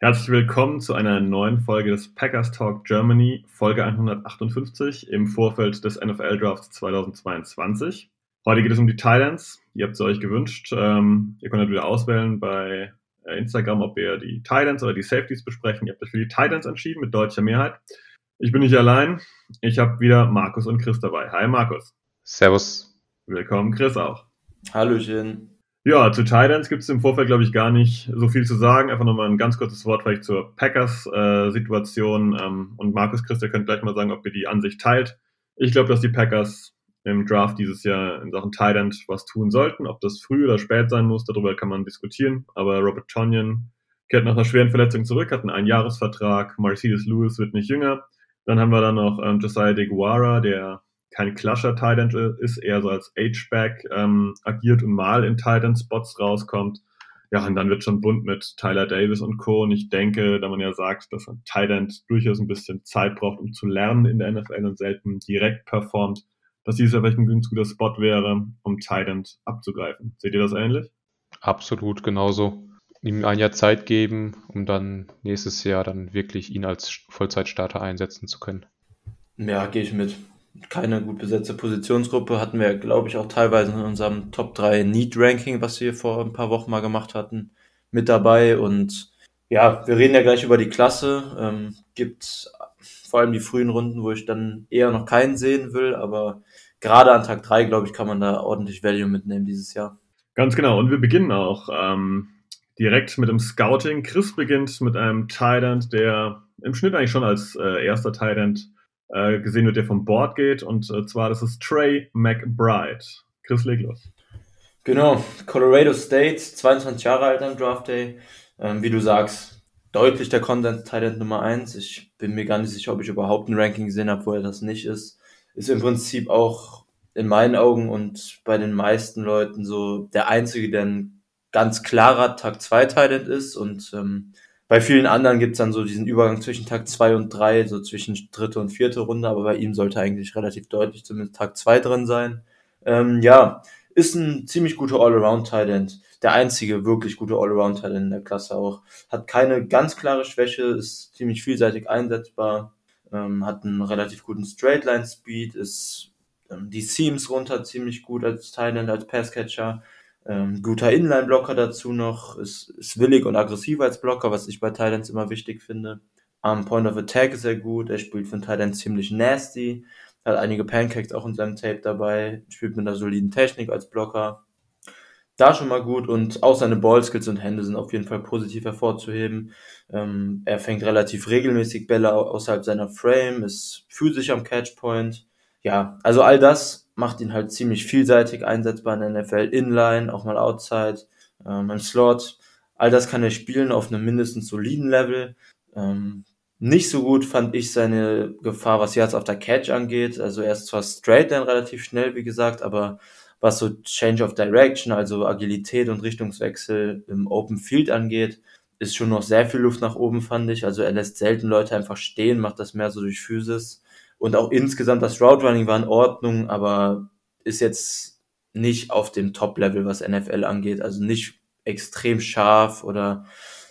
Herzlich willkommen zu einer neuen Folge des Packers Talk Germany, Folge 158 im Vorfeld des NFL Drafts 2022. Heute geht es um die Titans. Ihr habt es euch gewünscht. Ähm, ihr könnt wieder auswählen bei äh, Instagram, ob wir die Titans oder die Safeties besprechen. Ihr habt euch für die Titans entschieden mit deutlicher Mehrheit. Ich bin nicht allein. Ich habe wieder Markus und Chris dabei. Hi Markus. Servus. Willkommen Chris auch. Hallöchen. Ja, zu Titans gibt es im Vorfeld, glaube ich, gar nicht so viel zu sagen. Einfach nochmal ein ganz kurzes Wort vielleicht zur Packers-Situation. Äh, ähm, und Markus, Chris, ihr könnt gleich mal sagen, ob ihr die Ansicht teilt. Ich glaube, dass die Packers im Draft dieses Jahr in Sachen Tight was tun sollten. Ob das früh oder spät sein muss, darüber kann man diskutieren. Aber Robert Tonyan kehrt nach einer schweren Verletzung zurück, hat einen Einjahresvertrag. Mercedes Lewis wird nicht jünger. Dann haben wir dann noch ähm, Josiah DeGuara, der kein Clasher Titan ist, eher so als H-Back ähm, agiert und mal in Titan Spots rauskommt. Ja, und dann wird schon bunt mit Tyler Davis und Co. Und ich denke, da man ja sagt, dass ein Titan durchaus ein bisschen Zeit braucht, um zu lernen in der NFL und selten direkt performt, dass dies ja vielleicht ein ganz guter Spot wäre, um Titan abzugreifen. Seht ihr das ähnlich? Absolut genauso. Ihm ein Jahr Zeit geben, um dann nächstes Jahr dann wirklich ihn als Vollzeitstarter einsetzen zu können. Ja, gehe ich mit keine gut besetzte Positionsgruppe. Hatten wir, glaube ich, auch teilweise in unserem Top 3 Need Ranking, was wir vor ein paar Wochen mal gemacht hatten, mit dabei. Und ja, wir reden ja gleich über die Klasse. Ähm, gibt vor allem die frühen Runden, wo ich dann eher noch keinen sehen will, aber gerade an Tag 3, glaube ich, kann man da ordentlich Value mitnehmen dieses Jahr. Ganz genau. Und wir beginnen auch ähm, direkt mit dem Scouting. Chris beginnt mit einem Tight der im Schnitt eigentlich schon als äh, erster Tight äh, gesehen wird, der vom Board geht. Und äh, zwar, das ist Trey McBride. Chris, leg los. Genau, Colorado State, 22 Jahre alt am Draft Day. Ähm, wie du sagst, deutlich der Content Talent Nummer 1. Ich bin mir gar nicht sicher, ob ich überhaupt ein Ranking gesehen habe, wo er das nicht ist. Ist im Prinzip auch in meinen Augen und bei den meisten Leuten so der einzige, der ein ganz klarer Tag 2 Talent ist und ähm, bei vielen anderen gibt's dann so diesen Übergang zwischen Tag zwei und drei, so zwischen dritte und vierte Runde, aber bei ihm sollte eigentlich relativ deutlich zumindest Tag zwei drin sein. Ähm, ja, ist ein ziemlich guter All-Around-Talent. Der einzige wirklich gute All-Around-Talent in der Klasse auch. Hat keine ganz klare Schwäche, ist ziemlich vielseitig einsetzbar, ähm, hat einen relativ guten Straight-Line-Speed, ist ähm, die Seams runter ziemlich gut als Talent, als Passcatcher ähm, guter Inline-Blocker dazu noch, ist, ist willig und aggressiv als Blocker, was ich bei Titans immer wichtig finde. Am Point of Attack ist er gut, er spielt von Titans ziemlich nasty, hat einige Pancakes auch in seinem Tape dabei, spielt mit einer soliden Technik als Blocker. Da schon mal gut und auch seine Ballskills und Hände sind auf jeden Fall positiv hervorzuheben. Ähm, er fängt relativ regelmäßig Bälle außerhalb seiner Frame, ist physisch am Catchpoint. Ja, also all das macht ihn halt ziemlich vielseitig einsetzbar in der NFL, Inline, auch mal Outside, ähm, im Slot. All das kann er spielen auf einem mindestens soliden Level. Ähm, nicht so gut fand ich seine Gefahr, was Yards auf der Catch angeht. Also er ist zwar straight dann relativ schnell, wie gesagt, aber was so Change of Direction, also Agilität und Richtungswechsel im Open Field angeht, ist schon noch sehr viel Luft nach oben, fand ich. Also er lässt selten Leute einfach stehen, macht das mehr so durch Physis. Und auch insgesamt das Route Running war in Ordnung, aber ist jetzt nicht auf dem Top-Level, was NFL angeht. Also nicht extrem scharf oder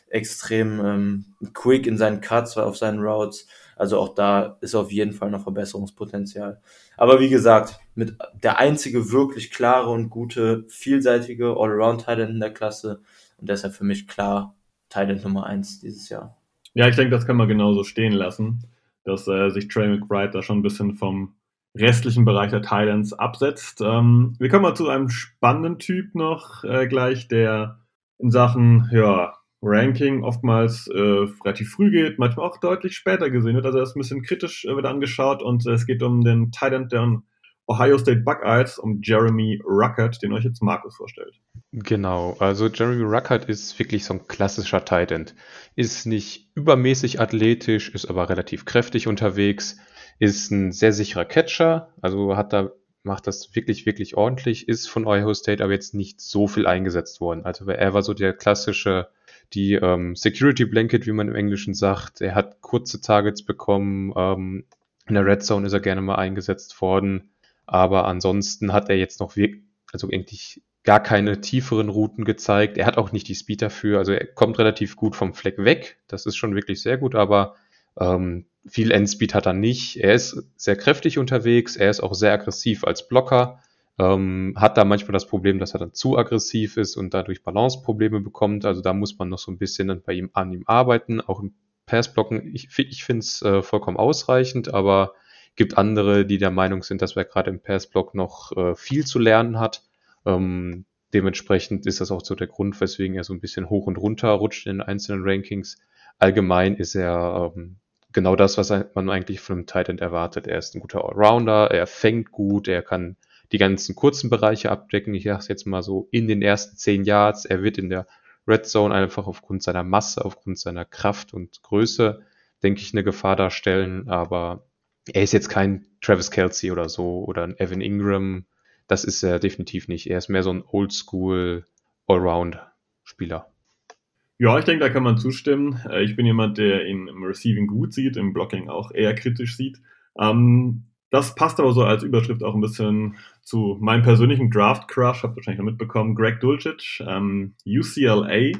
extrem ähm, quick in seinen Cuts auf seinen Routes. Also auch da ist auf jeden Fall noch Verbesserungspotenzial. Aber wie gesagt, mit der einzige wirklich klare und gute, vielseitige All-Around-Talent in der Klasse und deshalb für mich klar Talent Nummer eins dieses Jahr. Ja, ich denke, das kann man genauso stehen lassen dass äh, sich Trey McBride da schon ein bisschen vom restlichen Bereich der Titans absetzt. Ähm, wir kommen mal zu einem spannenden Typ noch äh, gleich, der in Sachen ja, Ranking oftmals äh, relativ früh geht, manchmal auch deutlich später gesehen wird. Also er ist ein bisschen kritisch äh, wird angeschaut und es geht um den Titan, der Ohio State Buckeyes um Jeremy Ruckert, den euch jetzt Markus vorstellt. Genau, also Jeremy Ruckert ist wirklich so ein klassischer Tight End. Ist nicht übermäßig athletisch, ist aber relativ kräftig unterwegs, ist ein sehr sicherer Catcher, also hat da macht das wirklich, wirklich ordentlich, ist von Ohio State aber jetzt nicht so viel eingesetzt worden. Also er war so der klassische, die ähm, Security Blanket, wie man im Englischen sagt. Er hat kurze Targets bekommen, ähm, in der Red Zone ist er gerne mal eingesetzt worden, aber ansonsten hat er jetzt noch wirklich, also eigentlich gar keine tieferen Routen gezeigt. Er hat auch nicht die Speed dafür. Also er kommt relativ gut vom Fleck weg. Das ist schon wirklich sehr gut, aber ähm, viel Endspeed hat er nicht. Er ist sehr kräftig unterwegs. Er ist auch sehr aggressiv als Blocker. Ähm, hat da manchmal das Problem, dass er dann zu aggressiv ist und dadurch Balanceprobleme bekommt. Also da muss man noch so ein bisschen dann bei ihm an ihm arbeiten. Auch im Passblocken. Ich, ich finde es äh, vollkommen ausreichend, aber gibt andere, die der Meinung sind, dass er gerade im Passblock noch äh, viel zu lernen hat. Ähm, dementsprechend ist das auch so der Grund, weswegen er so ein bisschen hoch und runter rutscht in den einzelnen Rankings. Allgemein ist er ähm, genau das, was man eigentlich von einem Titan erwartet. Er ist ein guter Allrounder, er fängt gut, er kann die ganzen kurzen Bereiche abdecken. Ich sage jetzt mal so in den ersten zehn Yards. Er wird in der Red Zone einfach aufgrund seiner Masse, aufgrund seiner Kraft und Größe, denke ich, eine Gefahr darstellen. Aber er ist jetzt kein Travis Kelsey oder so oder ein Evan Ingram das ist er definitiv nicht. Er ist mehr so ein Oldschool Allround-Spieler. Ja, ich denke, da kann man zustimmen. Äh, ich bin jemand, der ihn im Receiving gut sieht, im Blocking auch eher kritisch sieht. Ähm, das passt aber so als Überschrift auch ein bisschen zu meinem persönlichen Draft-Crush, habt ihr wahrscheinlich noch mitbekommen, Greg Dulcich, ähm, UCLA.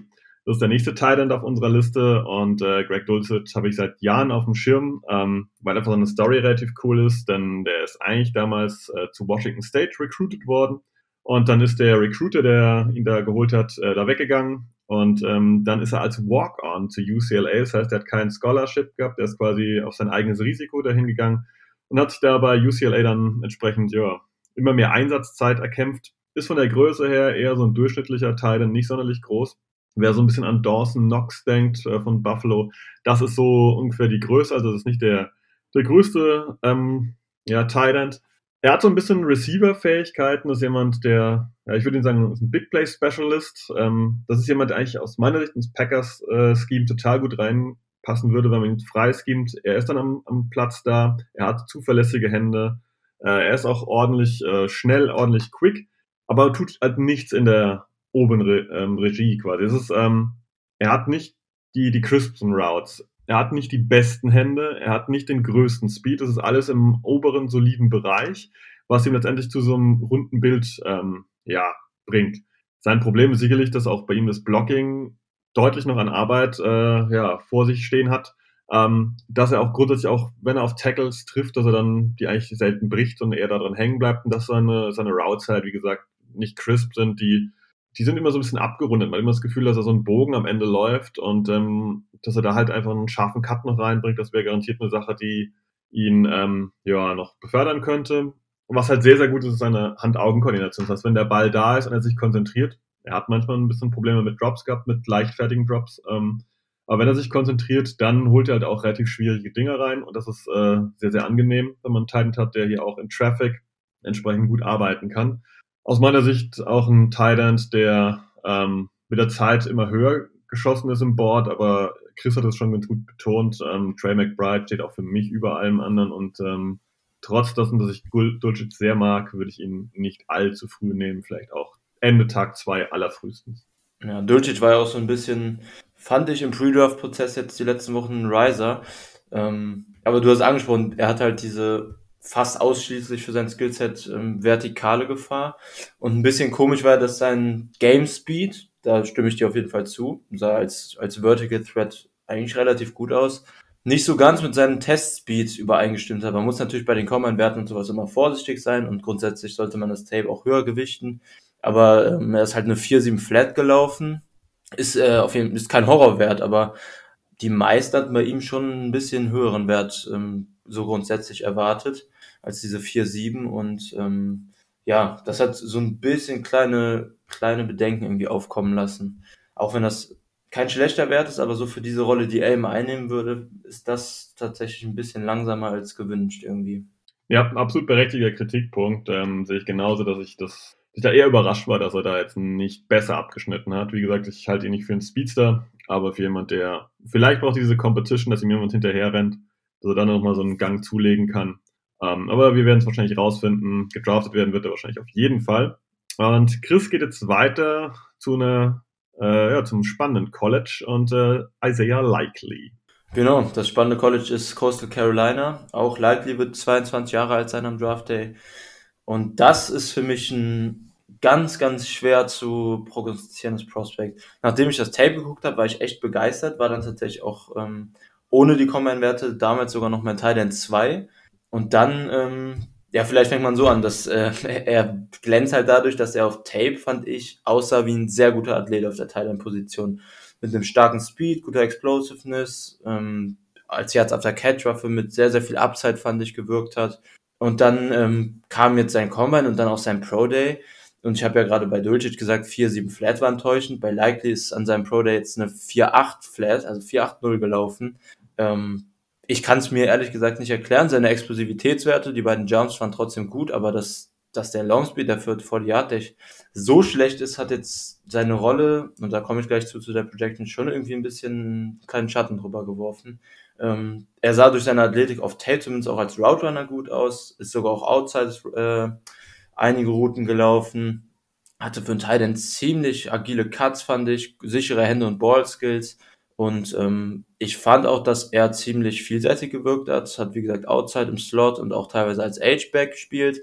Das ist der nächste Thailand auf unserer Liste und äh, Greg Dulcich habe ich seit Jahren auf dem Schirm, ähm, weil einfach seine Story relativ cool ist, denn der ist eigentlich damals äh, zu Washington State recruited worden und dann ist der Recruiter, der ihn da geholt hat, äh, da weggegangen und ähm, dann ist er als Walk-on zu UCLA, das heißt, er hat kein Scholarship gehabt, er ist quasi auf sein eigenes Risiko dahin gegangen und hat sich da bei UCLA dann entsprechend ja immer mehr Einsatzzeit erkämpft. Ist von der Größe her eher so ein durchschnittlicher Teil, nicht sonderlich groß wer so ein bisschen an Dawson Knox denkt äh, von Buffalo, das ist so ungefähr die Größe, also das ist nicht der, der größte ähm, ja, End. Er hat so ein bisschen Receiver-Fähigkeiten, das ist jemand, der, ja, ich würde ihn sagen, ist ein Big Play Specialist. Ähm, das ist jemand, der eigentlich aus meiner Sicht ins Packers-Scheme äh, total gut reinpassen würde, wenn man ihn frei schemt. Er ist dann am, am Platz da, er hat zuverlässige Hände, äh, er ist auch ordentlich äh, schnell, ordentlich quick, aber tut halt nichts in der oben Re ähm, Regie quasi. Es ist, ähm, er hat nicht die, die crispsten Routes. Er hat nicht die besten Hände, er hat nicht den größten Speed. Das ist alles im oberen, soliden Bereich, was ihm letztendlich zu so einem runden Bild ähm, ja, bringt. Sein Problem ist sicherlich, dass auch bei ihm das Blocking deutlich noch an Arbeit äh, ja, vor sich stehen hat. Ähm, dass er auch grundsätzlich auch, wenn er auf Tackles trifft, dass er dann die eigentlich selten bricht und eher daran hängen bleibt und dass seine, seine Routes halt, wie gesagt, nicht crisp sind, die die sind immer so ein bisschen abgerundet. Man hat immer das Gefühl, dass er so ein Bogen am Ende läuft und ähm, dass er da halt einfach einen scharfen Cut noch reinbringt. Das wäre garantiert eine Sache, die ihn ähm, ja noch befördern könnte. Und was halt sehr, sehr gut ist, ist seine Hand-Augen-Koordination. Das heißt, wenn der Ball da ist und er sich konzentriert, er hat manchmal ein bisschen Probleme mit Drops gehabt, mit leichtfertigen Drops. Ähm, aber wenn er sich konzentriert, dann holt er halt auch relativ schwierige Dinge rein und das ist äh, sehr, sehr angenehm, wenn man einen Titan hat, der hier auch in Traffic entsprechend gut arbeiten kann aus meiner Sicht auch ein Thailand, der ähm, mit der Zeit immer höher geschossen ist im Board, aber Chris hat das schon ganz gut betont. Ähm, Trey McBride steht auch für mich über allem anderen und ähm, trotz dessen, dass ich Dulcich sehr mag, würde ich ihn nicht allzu früh nehmen, vielleicht auch Ende Tag 2 allerfrühestens. Ja, Dulcich war ja auch so ein bisschen, fand ich im Pre-Draft-Prozess jetzt die letzten Wochen ein Riser. Ähm, aber du hast angesprochen, er hat halt diese fast ausschließlich für sein Skillset ähm, vertikale Gefahr. Und ein bisschen komisch war, dass sein Game Speed, da stimme ich dir auf jeden Fall zu, sah als, als Vertical Threat eigentlich relativ gut aus. Nicht so ganz mit seinem Test-Speed übereingestimmt hat. Man muss natürlich bei den Command-Werten und sowas immer vorsichtig sein und grundsätzlich sollte man das Tape auch höher gewichten. Aber ähm, er ist halt eine 4-7 Flat gelaufen. Ist äh, auf jeden Fall ist kein Horrorwert, aber die meisten hatten bei ihm schon ein bisschen höheren Wert ähm, so grundsätzlich erwartet als diese 4-7 und ähm, ja, das hat so ein bisschen kleine, kleine Bedenken irgendwie aufkommen lassen. Auch wenn das kein schlechter Wert ist, aber so für diese Rolle, die Elm einnehmen würde, ist das tatsächlich ein bisschen langsamer als gewünscht irgendwie. Ja, absolut berechtigter Kritikpunkt. Ähm, sehe ich genauso, dass ich das ich da eher überrascht war, dass er da jetzt nicht besser abgeschnitten hat. Wie gesagt, ich halte ihn nicht für einen Speedster, aber für jemand, der vielleicht braucht diese Competition, dass ihm jemand hinterher rennt, dass er dann nochmal so einen Gang zulegen kann. Ähm, aber wir werden es wahrscheinlich rausfinden. Gedraftet werden wird er wahrscheinlich auf jeden Fall. Und Chris geht jetzt weiter zu einer, äh, ja, zum spannenden College und äh, Isaiah Likely. Genau, das spannende College ist Coastal Carolina. Auch Likely wird 22 Jahre alt sein am Draft Day. Und das ist für mich ein ganz, ganz schwer zu prognostizierendes Prospect. Nachdem ich das Tape geguckt habe, war ich echt begeistert, war dann tatsächlich auch ähm, ohne die Combine-Werte damals sogar noch mein Titan 2. Und dann, ähm, ja, vielleicht fängt man so an, dass äh, er glänzt halt dadurch, dass er auf Tape, fand ich, aussah wie ein sehr guter Athlet auf der Titan-Position mit einem starken Speed, guter Explosiveness, ähm, als Yards after Catch Waffe mit sehr, sehr viel Upside, fand ich, gewirkt hat. Und dann ähm, kam jetzt sein Combine und dann auch sein Pro Day. Und ich habe ja gerade bei Dulcich gesagt, 4-7 Flat war enttäuschend. Bei Likely ist an seinem Pro Day jetzt eine 4-8 Flat, also 4-8-0 gelaufen. Ähm, ich kann es mir ehrlich gesagt nicht erklären. Seine Explosivitätswerte, die beiden Jumps waren trotzdem gut, aber das dass der Longspeed, der für 40 Yard Dash so schlecht ist, hat jetzt seine Rolle, und da komme ich gleich zu, zu der Projection, schon irgendwie ein bisschen keinen Schatten drüber geworfen. Ähm, er sah durch seine Athletik auf Tape zumindest auch als Route Runner gut aus, ist sogar auch outside äh, einige Routen gelaufen, hatte für einen Teil dann ziemlich agile Cuts, fand ich, sichere Hände und Ball-Skills. Und ähm, ich fand auch, dass er ziemlich vielseitig gewirkt hat. Hat, wie gesagt, Outside im Slot und auch teilweise als H-Back gespielt.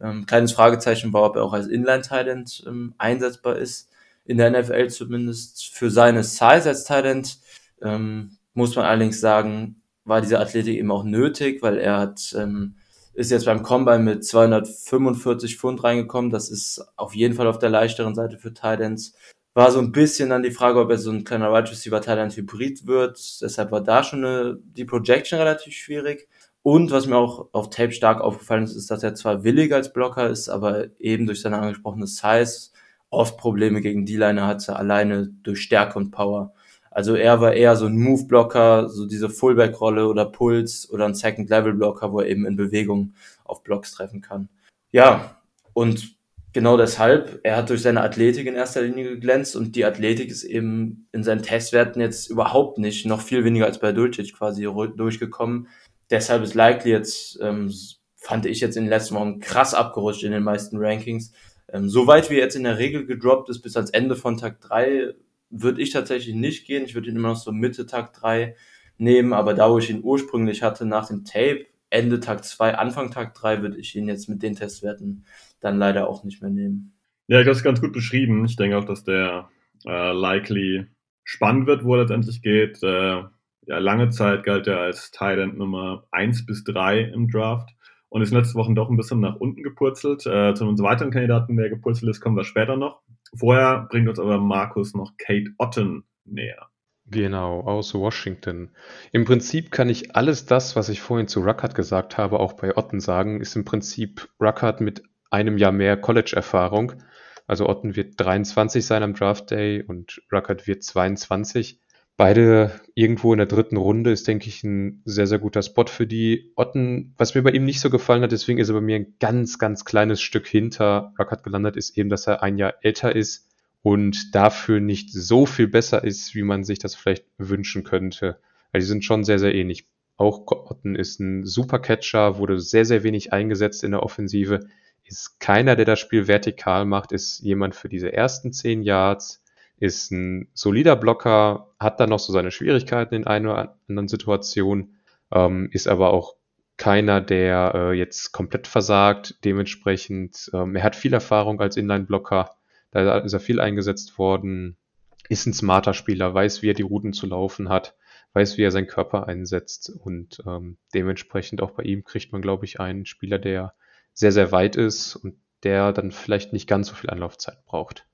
Ähm, kleines Fragezeichen war, ob er auch als Inline-Talent ähm, einsetzbar ist. In der NFL zumindest für seine Size als Talent ähm, muss man allerdings sagen, war diese Athletik eben auch nötig, weil er hat, ähm, ist jetzt beim Combine mit 245 Pfund reingekommen. Das ist auf jeden Fall auf der leichteren Seite für Titans. War so ein bisschen dann die Frage, ob er so ein kleiner Wide Receiver Talent Hybrid wird. Deshalb war da schon eine, die Projection relativ schwierig. Und was mir auch auf Tape stark aufgefallen ist, ist, dass er zwar willig als Blocker ist, aber eben durch seine angesprochene Size oft Probleme gegen D-Liner hatte, alleine durch Stärke und Power. Also er war eher so ein Move-Blocker, so diese Fullback-Rolle oder Puls oder ein Second-Level-Blocker, wo er eben in Bewegung auf Blocks treffen kann. Ja, und genau deshalb, er hat durch seine Athletik in erster Linie geglänzt und die Athletik ist eben in seinen Testwerten jetzt überhaupt nicht, noch viel weniger als bei Dulcich quasi durchgekommen deshalb ist Likely jetzt, ähm, fand ich jetzt in den letzten Wochen krass abgerutscht in den meisten Rankings. Ähm, Soweit wie jetzt in der Regel gedroppt ist, bis ans Ende von Tag 3, würde ich tatsächlich nicht gehen. Ich würde ihn immer noch so Mitte Tag 3 nehmen, aber da, wo ich ihn ursprünglich hatte, nach dem Tape, Ende Tag 2, Anfang Tag 3, würde ich ihn jetzt mit den Testwerten dann leider auch nicht mehr nehmen. Ja, ich habe es ganz gut beschrieben. Ich denke auch, dass der äh, likely spannend wird, wo er letztendlich geht. Äh, ja, lange Zeit galt er als Thailand Nummer 1 bis 3 im Draft und ist letzte Woche doch ein bisschen nach unten gepurzelt. Äh, zu unserem weiteren Kandidaten, der gepurzelt ist, kommen wir später noch. Vorher bringt uns aber Markus noch Kate Otten näher. Genau, aus Washington. Im Prinzip kann ich alles das, was ich vorhin zu Ruckert gesagt habe, auch bei Otten sagen, ist im Prinzip Ruckert mit einem Jahr mehr College-Erfahrung. Also Otten wird 23 sein am Draft Day und Ruckert wird 22. Beide irgendwo in der dritten Runde ist, denke ich, ein sehr, sehr guter Spot für die Otten. Was mir bei ihm nicht so gefallen hat, deswegen ist er bei mir ein ganz, ganz kleines Stück hinter Ruckert gelandet, ist eben, dass er ein Jahr älter ist und dafür nicht so viel besser ist, wie man sich das vielleicht wünschen könnte. Weil die sind schon sehr, sehr ähnlich. Auch Otten ist ein super Catcher, wurde sehr, sehr wenig eingesetzt in der Offensive, ist keiner, der das Spiel vertikal macht, ist jemand für diese ersten zehn Yards, ist ein solider Blocker, hat dann noch so seine Schwierigkeiten in einer oder anderen Situation, ähm, ist aber auch keiner, der äh, jetzt komplett versagt. Dementsprechend, ähm, er hat viel Erfahrung als Inline-Blocker, da ist er viel eingesetzt worden, ist ein smarter Spieler, weiß, wie er die Routen zu laufen hat, weiß, wie er seinen Körper einsetzt. Und ähm, dementsprechend auch bei ihm kriegt man, glaube ich, einen Spieler, der sehr, sehr weit ist und der dann vielleicht nicht ganz so viel Anlaufzeit braucht.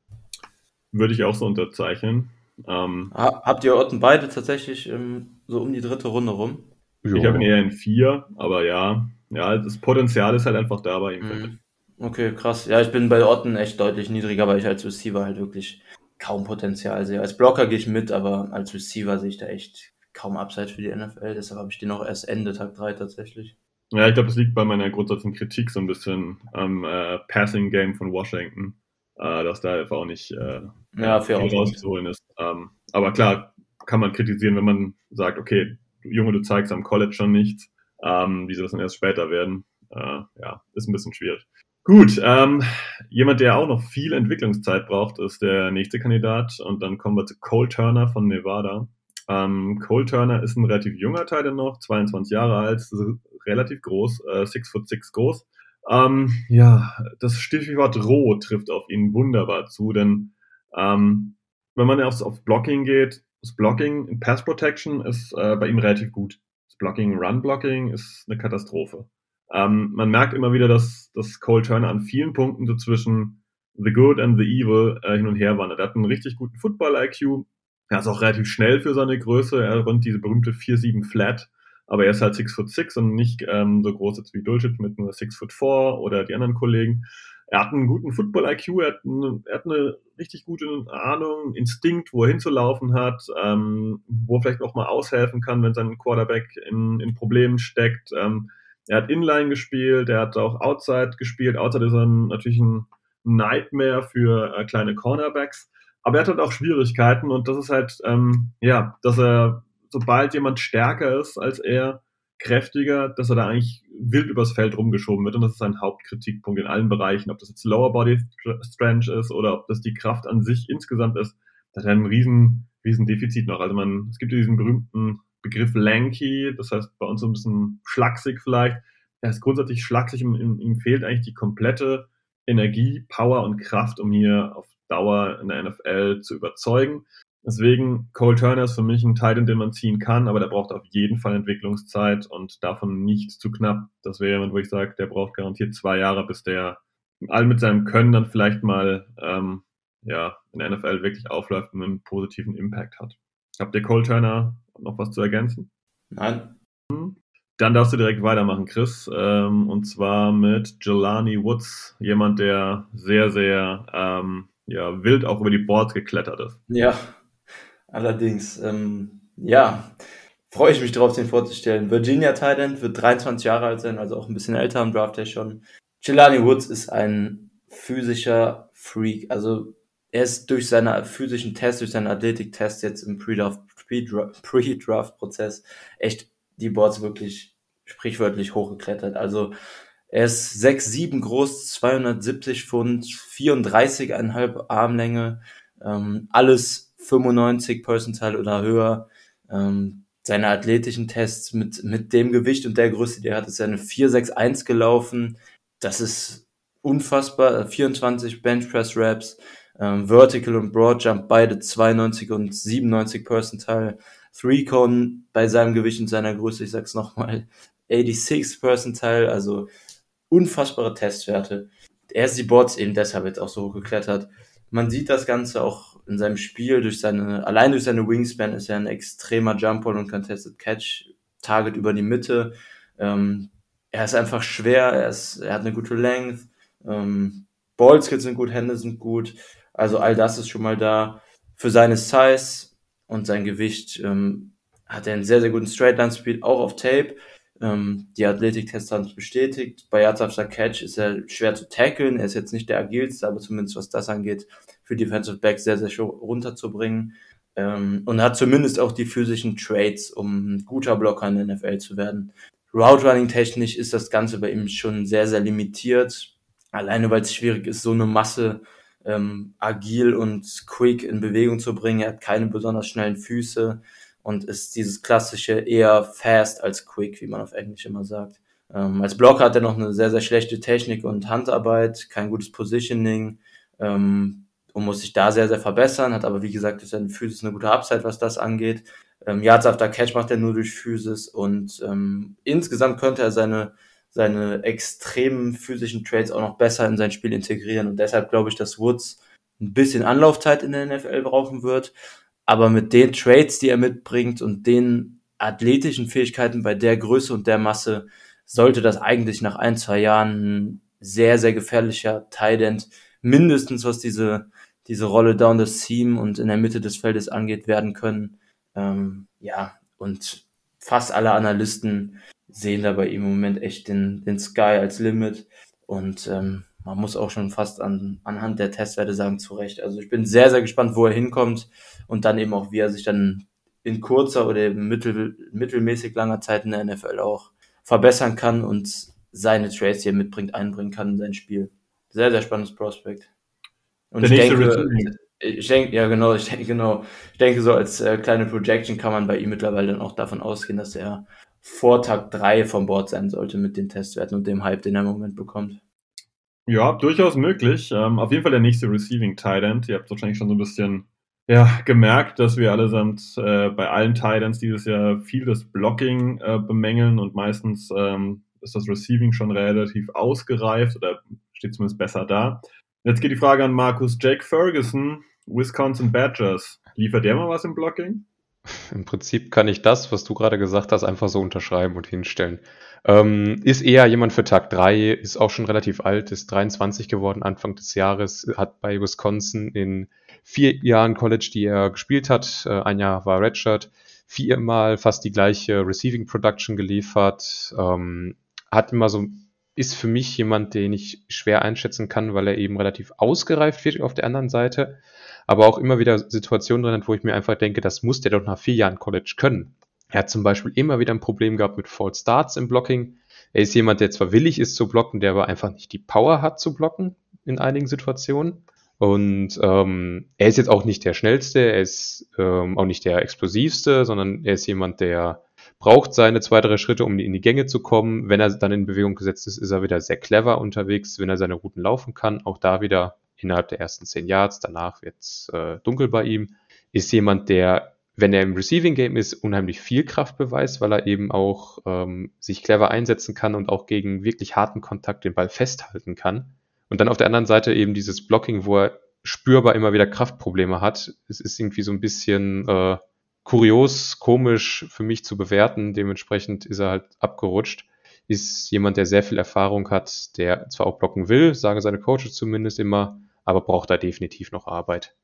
Würde ich auch so unterzeichnen. Ähm, Habt ihr Otten beide tatsächlich ähm, so um die dritte Runde rum? Ich habe ihn eher in vier, aber ja, ja, das Potenzial ist halt einfach da bei ihm. Mhm. Okay, krass. Ja, ich bin bei Otten echt deutlich niedriger, weil ich als Receiver halt wirklich kaum Potenzial sehe. Als Blocker gehe ich mit, aber als Receiver sehe ich da echt kaum Upside für die NFL. Deshalb habe ich den auch erst Ende Tag 3 tatsächlich. Ja, ich glaube, das liegt bei meiner grundsätzlichen Kritik so ein bisschen am äh, Passing Game von Washington, äh, dass da einfach auch nicht äh, ja, viel rauszuholen ist. Ähm, aber klar, kann man kritisieren, wenn man sagt, okay, Junge, du zeigst am College schon nichts, ähm, wie soll das dann erst später werden? Äh, ja, ist ein bisschen schwierig. Gut, ähm, jemand, der auch noch viel Entwicklungszeit braucht, ist der nächste Kandidat. Und dann kommen wir zu Cole Turner von Nevada. Ähm, Cole Turner ist ein relativ junger Teil noch, 22 Jahre alt, relativ groß, äh, 6 foot 6 groß. Ähm, ja, das Stichwort roh trifft auf ihn wunderbar zu, denn ähm, wenn man aufs, aufs Blocking geht, das Blocking in Pass Protection ist äh, bei ihm relativ gut. Das Blocking, Run Blocking ist eine Katastrophe. Ähm, man merkt immer wieder, dass, dass Cole Turner an vielen Punkten so zwischen The Good and the Evil äh, hin und her wandert. Er hat einen richtig guten Football-IQ. Er ist auch relativ schnell für seine Größe. Er rundet diese berühmte 4-7 Flat. Aber er ist halt 6 foot 6 und nicht ähm, so groß jetzt wie Dulcich mit nur 6 foot 4 oder die anderen Kollegen. Er hat einen guten Football-IQ, er, er hat eine richtig gute Ahnung, Instinkt, wo er hinzulaufen hat, ähm, wo er vielleicht auch mal aushelfen kann, wenn sein Quarterback in, in Problemen steckt. Ähm, er hat Inline gespielt, er hat auch Outside gespielt. Outside ist dann natürlich ein Nightmare für äh, kleine Cornerbacks. Aber er hat halt auch Schwierigkeiten und das ist halt, ähm, ja, dass er, sobald jemand stärker ist als er, kräftiger, dass er da eigentlich wild übers Feld rumgeschoben wird und das ist sein Hauptkritikpunkt in allen Bereichen, ob das jetzt Lower Body Strength ist oder ob das die Kraft an sich insgesamt ist, da hat er ein riesen, riesen Defizit noch. Also man, es gibt diesen berühmten Begriff lanky, das heißt bei uns so ein bisschen schlaksig vielleicht. Er ist grundsätzlich schlaksig und ihm, ihm fehlt eigentlich die komplette Energie, Power und Kraft, um hier auf Dauer in der NFL zu überzeugen. Deswegen, Cole Turner ist für mich ein Teil, in den man ziehen kann, aber der braucht auf jeden Fall Entwicklungszeit und davon nicht zu knapp. Das wäre jemand, wo ich sage, der braucht garantiert zwei Jahre, bis der all mit seinem Können dann vielleicht mal ähm, ja, in der NFL wirklich aufläuft und einen positiven Impact hat. Habt ihr Cole Turner noch was zu ergänzen? Nein. Dann darfst du direkt weitermachen, Chris. Ähm, und zwar mit Jelani Woods, jemand, der sehr, sehr ähm, ja, wild auch über die Boards geklettert ist. Ja, allerdings. Ähm, ja, freue ich mich darauf, den vorzustellen. Virginia Titan wird 23 Jahre alt sein, also auch ein bisschen älter im Draft Day schon. Jelani Woods ist ein physischer Freak. Also er ist durch seine physischen Tests, durch seinen Athletik-Test jetzt im Pre-Draft-Prozess echt die Boards wirklich sprichwörtlich hochgeklettert. Also er ist 6'7 groß, 270 Pfund, 34,5 Armlänge, ähm, alles 95 Percentile oder höher. Ähm, seine athletischen Tests mit, mit dem Gewicht und der Größe, die er hat, ist eine 461 gelaufen. Das ist unfassbar. 24 Bench Press Reps, ähm, Vertical und Broad Jump beide 92 und 97 Percentile. Three Cone bei seinem Gewicht und seiner Größe, ich sag's nochmal, 86 Percentile, also unfassbare Testwerte. Er ist die Boards eben deshalb jetzt auch so hochgeklettert. Man sieht das Ganze auch in seinem Spiel durch seine, allein durch seine Wingspan ist er ein extremer Jump und Contested Catch, Target über die Mitte. Ähm, er ist einfach schwer, er, ist, er hat eine gute Length, ähm, Ballskills sind gut, Hände sind gut. Also all das ist schon mal da. Für seine Size und sein Gewicht ähm, hat er einen sehr, sehr guten Straightline-Speed, auch auf Tape. Ähm, die Athletik-Tests haben es bestätigt. Bei Yards after Catch ist er schwer zu tackeln. Er ist jetzt nicht der agilste, aber zumindest was das angeht, für Defensive Back sehr, sehr runterzubringen. Ähm, und hat zumindest auch die physischen Traits, um ein guter Blocker in der NFL zu werden. Route Running technisch ist das Ganze bei ihm schon sehr, sehr limitiert. Alleine weil es schwierig ist, so eine Masse ähm, agil und quick in Bewegung zu bringen. Er hat keine besonders schnellen Füße und ist dieses klassische eher fast als quick, wie man auf Englisch immer sagt. Ähm, als Blocker hat er noch eine sehr, sehr schlechte Technik und Handarbeit, kein gutes Positioning ähm, und muss sich da sehr, sehr verbessern, hat aber wie gesagt durch seine Physis eine gute Upside, was das angeht. Ähm, Yards after Catch macht er nur durch Physis und ähm, insgesamt könnte er seine seine extremen physischen Trades auch noch besser in sein Spiel integrieren. Und deshalb glaube ich, dass Woods ein bisschen Anlaufzeit in der NFL brauchen wird. Aber mit den Trades, die er mitbringt und den athletischen Fähigkeiten bei der Größe und der Masse, sollte das eigentlich nach ein, zwei Jahren ein sehr, sehr gefährlicher Tight mindestens was diese, diese Rolle down the seam und in der Mitte des Feldes angeht, werden können. Ähm, ja, und fast alle Analysten sehen da bei ihm im Moment echt den, den Sky als Limit. Und ähm, man muss auch schon fast an, anhand der Testwerte sagen, zu Recht. Also ich bin sehr, sehr gespannt, wo er hinkommt und dann eben auch, wie er sich dann in kurzer oder mittel, mittelmäßig langer Zeit in der NFL auch verbessern kann und seine Trades, die er mitbringt, einbringen kann in sein Spiel. Sehr, sehr spannendes Prospekt. Und der ich denke, ich denke, ja genau, ich denke, genau, ich denke so als äh, kleine Projection kann man bei ihm mittlerweile dann auch davon ausgehen, dass er vor Tag 3 vom Board sein sollte mit den Testwerten und dem Hype, den er im Moment bekommt. Ja, durchaus möglich. Ähm, auf jeden Fall der nächste Receiving Tight End. Ihr habt wahrscheinlich schon so ein bisschen ja, gemerkt, dass wir allesamt äh, bei allen Tight Ends dieses Jahr viel das Blocking äh, bemängeln und meistens ähm, ist das Receiving schon relativ ausgereift oder steht zumindest besser da. Jetzt geht die Frage an Markus. Jake Ferguson, Wisconsin Badgers. Liefert der mal was im Blocking? Im Prinzip kann ich das, was du gerade gesagt hast, einfach so unterschreiben und hinstellen. Ähm, ist eher jemand für Tag 3, ist auch schon relativ alt, ist 23 geworden Anfang des Jahres, hat bei Wisconsin in vier Jahren College, die er gespielt hat, äh, ein Jahr war Redshirt, viermal fast die gleiche Receiving Production geliefert, ähm, hat immer so ist für mich jemand, den ich schwer einschätzen kann, weil er eben relativ ausgereift wird auf der anderen Seite, aber auch immer wieder Situationen drin hat, wo ich mir einfach denke, das muss der doch nach vier Jahren College können. Er hat zum Beispiel immer wieder ein Problem gehabt mit False Starts im Blocking. Er ist jemand, der zwar willig ist zu blocken, der aber einfach nicht die Power hat zu blocken in einigen Situationen. Und ähm, er ist jetzt auch nicht der schnellste, er ist ähm, auch nicht der explosivste, sondern er ist jemand, der braucht seine zwei, drei Schritte, um in die Gänge zu kommen. Wenn er dann in Bewegung gesetzt ist, ist er wieder sehr clever unterwegs, wenn er seine Routen laufen kann. Auch da wieder innerhalb der ersten zehn Yards, danach wird's äh, dunkel bei ihm. Ist jemand, der, wenn er im Receiving Game ist, unheimlich viel Kraft beweist, weil er eben auch ähm, sich clever einsetzen kann und auch gegen wirklich harten Kontakt den Ball festhalten kann. Und dann auf der anderen Seite eben dieses Blocking, wo er spürbar immer wieder Kraftprobleme hat. Es ist irgendwie so ein bisschen äh, kurios, komisch für mich zu bewerten. Dementsprechend ist er halt abgerutscht. Ist jemand, der sehr viel Erfahrung hat, der zwar auch blocken will, sagen seine Coaches zumindest immer, aber braucht da definitiv noch Arbeit.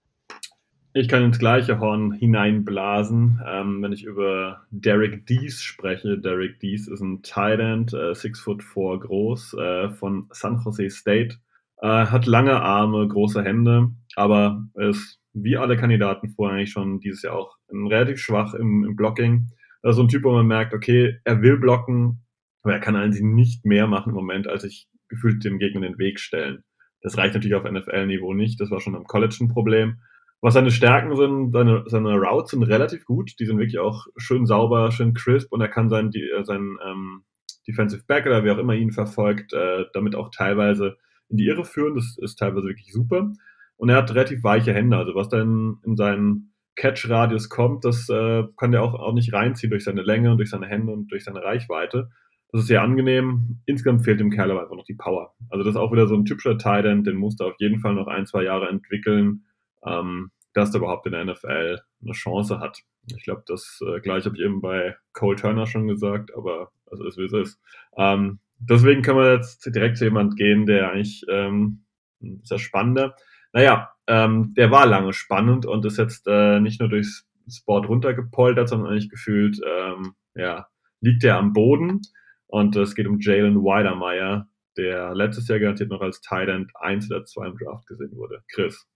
Ich kann ins gleiche Horn hineinblasen, ähm, wenn ich über Derek Dees spreche. Derek Dees ist ein End, äh, foot four groß, äh, von San Jose State. Äh, hat lange Arme, große Hände, aber ist wie alle Kandidaten vorher eigentlich schon dieses Jahr auch relativ schwach im, im Blocking. Also ein Typ, wo man merkt, okay, er will blocken, aber er kann eigentlich nicht mehr machen im Moment, als sich gefühlt dem Gegner den Weg stellen. Das reicht natürlich auf NFL-Niveau nicht. Das war schon am College ein Problem. Was seine Stärken sind, seine, seine Routes sind relativ gut. Die sind wirklich auch schön sauber, schön crisp und er kann sein, die, äh, sein ähm, Defensive Back oder wer auch immer ihn verfolgt, äh, damit auch teilweise in die Irre führen. Das ist teilweise wirklich super. Und er hat relativ weiche Hände. Also was dann in seinen Catch-Radius kommt, das äh, kann der auch, auch nicht reinziehen durch seine Länge und durch seine Hände und durch seine Reichweite. Das ist sehr angenehm. Insgesamt fehlt dem Kerl aber einfach noch die Power. Also das ist auch wieder so ein typischer Titan, den musst du auf jeden Fall noch ein, zwei Jahre entwickeln, ähm, dass er überhaupt in der NFL eine Chance hat. Ich glaube, das äh, gleich habe ich eben bei Cole Turner schon gesagt, aber also ist wie es ist. Ähm, deswegen kann man jetzt direkt zu jemand gehen, der eigentlich ähm, ja spannender naja, ähm, der war lange spannend und ist jetzt äh, nicht nur durchs Sport runtergepoltert, sondern eigentlich gefühlt, ähm, ja, liegt er am Boden. Und es geht um Jalen Weidermeyer, der letztes Jahr garantiert noch als End 1 oder 2 im Draft gesehen wurde. Chris.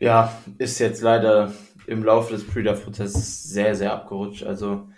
Ja, ist jetzt leider im Laufe des Pre-Draft-Prozesses sehr, sehr abgerutscht. Also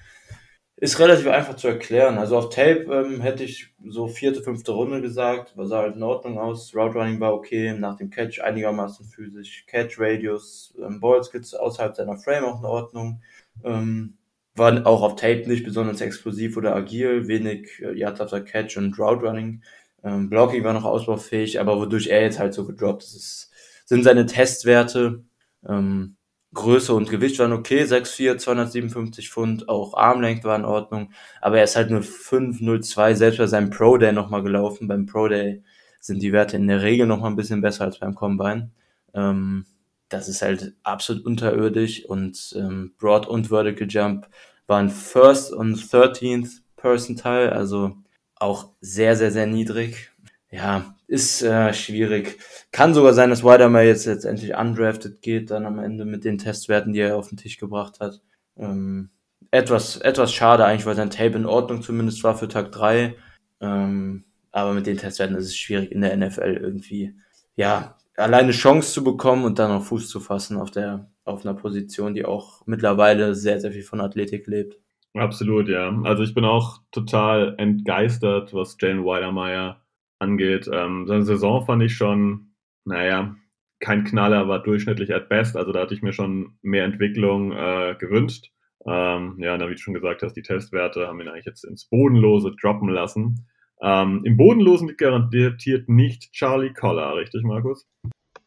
ist relativ einfach zu erklären. Also auf Tape ähm, hätte ich so vierte, fünfte Runde gesagt, sah halt in Ordnung aus. Route Running war okay, nach dem Catch einigermaßen physisch. Catch Radius, ähm, Ballskills außerhalb seiner Frame auch in Ordnung. Ähm, war auch auf Tape nicht besonders explosiv oder agil, wenig äh, Yards after Catch und Route Running. Ähm, Blocking war noch ausbaufähig, aber wodurch er jetzt halt so gedroppt ist, sind seine Testwerte. Ähm, Größe und Gewicht waren okay, 6'4, 257 Pfund, auch Armlength war in Ordnung, aber er ist halt nur 5'02, selbst bei seinem Pro Day nochmal gelaufen. Beim Pro Day sind die Werte in der Regel nochmal ein bisschen besser als beim Combine. Ähm, das ist halt absolut unterirdisch und ähm, Broad und Vertical Jump waren First und 13th Percentile, also auch sehr, sehr, sehr niedrig. Ja, ist äh, schwierig. Kann sogar sein, dass Widermeyer jetzt letztendlich undrafted geht, dann am Ende mit den Testwerten, die er auf den Tisch gebracht hat. Ähm, etwas, etwas schade eigentlich, weil sein Tape in Ordnung zumindest war für Tag 3. Ähm, aber mit den Testwerten ist es schwierig in der NFL irgendwie, ja, alleine Chance zu bekommen und dann noch Fuß zu fassen auf der, auf einer Position, die auch mittlerweile sehr, sehr viel von Athletik lebt. Absolut, ja. Also ich bin auch total entgeistert, was Jalen Weidermeyer angeht. Ähm, seine Saison fand ich schon, naja, kein Knaller, war durchschnittlich at best. Also da hatte ich mir schon mehr Entwicklung äh, gewünscht. Ähm, ja, na, wie du schon gesagt hast, die Testwerte haben ihn eigentlich jetzt ins Bodenlose droppen lassen. Ähm, Im Bodenlosen liegt garantiert nicht Charlie Collar, richtig, Markus?